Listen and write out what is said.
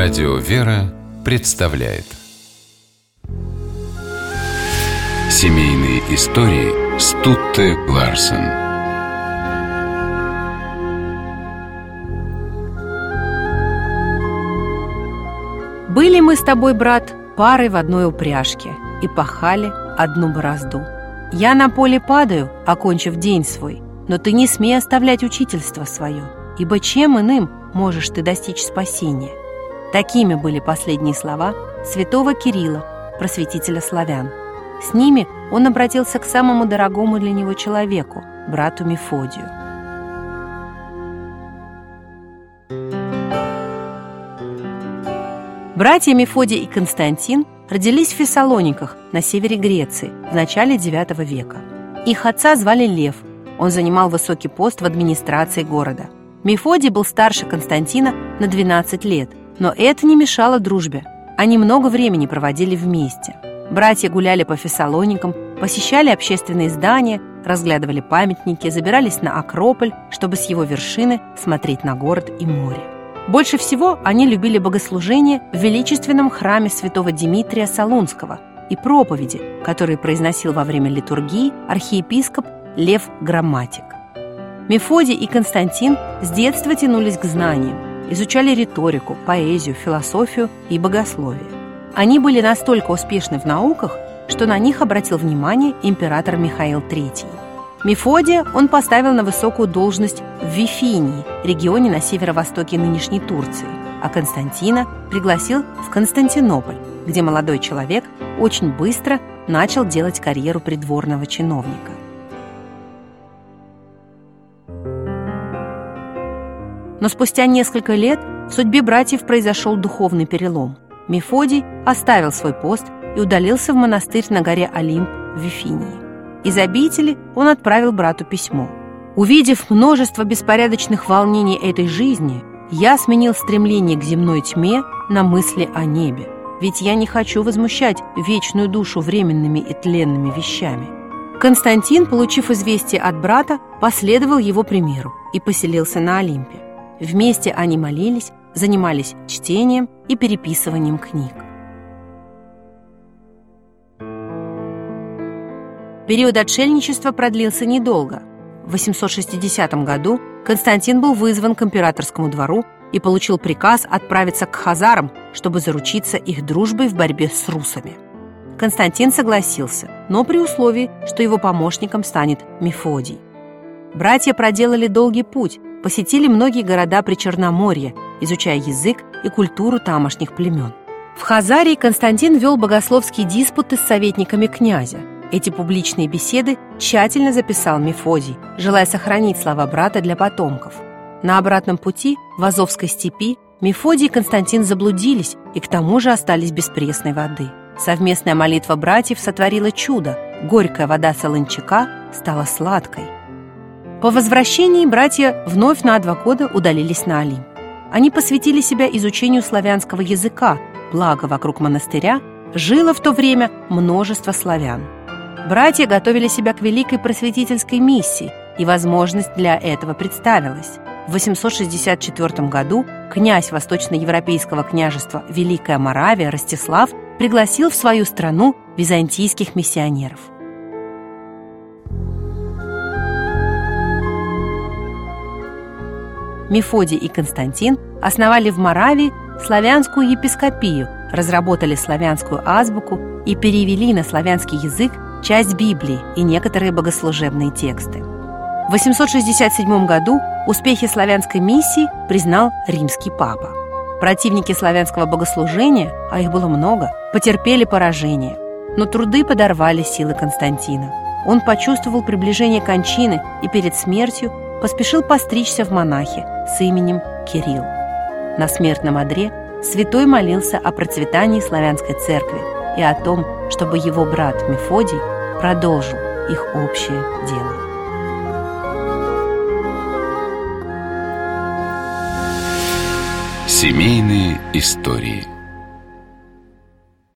Радио «Вера» представляет. Семейные истории Стутте Ларсен. Были мы с тобой, брат, парой в одной упряжке И пахали одну борозду. Я на поле падаю, окончив день свой Но ты не смей оставлять учительство свое Ибо чем иным можешь ты достичь спасения – Такими были последние слова святого Кирилла, просветителя славян. С ними он обратился к самому дорогому для него человеку, брату Мефодию. Братья Мефодий и Константин родились в Фессалониках на севере Греции в начале IX века. Их отца звали Лев. Он занимал высокий пост в администрации города. Мефодий был старше Константина на 12 лет – но это не мешало дружбе. Они много времени проводили вместе. Братья гуляли по Фессалоникам, посещали общественные здания, разглядывали памятники, забирались на Акрополь, чтобы с его вершины смотреть на город и море. Больше всего они любили богослужение в величественном храме святого Дмитрия Солунского и проповеди, которые произносил во время литургии архиепископ Лев Грамматик. Мефодий и Константин с детства тянулись к знаниям, изучали риторику, поэзию, философию и богословие. Они были настолько успешны в науках, что на них обратил внимание император Михаил III. Мефодия он поставил на высокую должность в Вифинии, регионе на северо-востоке нынешней Турции, а Константина пригласил в Константинополь, где молодой человек очень быстро начал делать карьеру придворного чиновника. Но спустя несколько лет в судьбе братьев произошел духовный перелом. Мефодий оставил свой пост и удалился в монастырь на горе Олимп в Вифинии. Из обители он отправил брату письмо. «Увидев множество беспорядочных волнений этой жизни, я сменил стремление к земной тьме на мысли о небе, ведь я не хочу возмущать вечную душу временными и тленными вещами». Константин, получив известие от брата, последовал его примеру и поселился на Олимпе. Вместе они молились, занимались чтением и переписыванием книг. Период отшельничества продлился недолго. В 860 году Константин был вызван к императорскому двору и получил приказ отправиться к хазарам, чтобы заручиться их дружбой в борьбе с русами. Константин согласился, но при условии, что его помощником станет Мефодий. Братья проделали долгий путь, посетили многие города при Черноморье, изучая язык и культуру тамошних племен. В Хазарии Константин вел богословские диспуты с советниками князя. Эти публичные беседы тщательно записал Мефодий, желая сохранить слова брата для потомков. На обратном пути в Азовской степи Мефодий и Константин заблудились и к тому же остались без пресной воды. Совместная молитва братьев сотворила чудо. Горькая вода солончака стала сладкой. По возвращении братья вновь на два года удалились на Олимп. Они посвятили себя изучению славянского языка, благо вокруг монастыря жило в то время множество славян. Братья готовили себя к великой просветительской миссии, и возможность для этого представилась. В 864 году князь Восточноевропейского княжества Великая Моравия Ростислав пригласил в свою страну византийских миссионеров – Мефодий и Константин основали в Моравии славянскую епископию, разработали славянскую азбуку и перевели на славянский язык часть Библии и некоторые богослужебные тексты. В 867 году успехи славянской миссии признал римский папа. Противники славянского богослужения, а их было много, потерпели поражение, но труды подорвали силы Константина. Он почувствовал приближение кончины и перед смертью поспешил постричься в монахи с именем Кирилл. На смертном одре святой молился о процветании славянской церкви и о том, чтобы его брат Мефодий продолжил их общее дело. Семейные истории –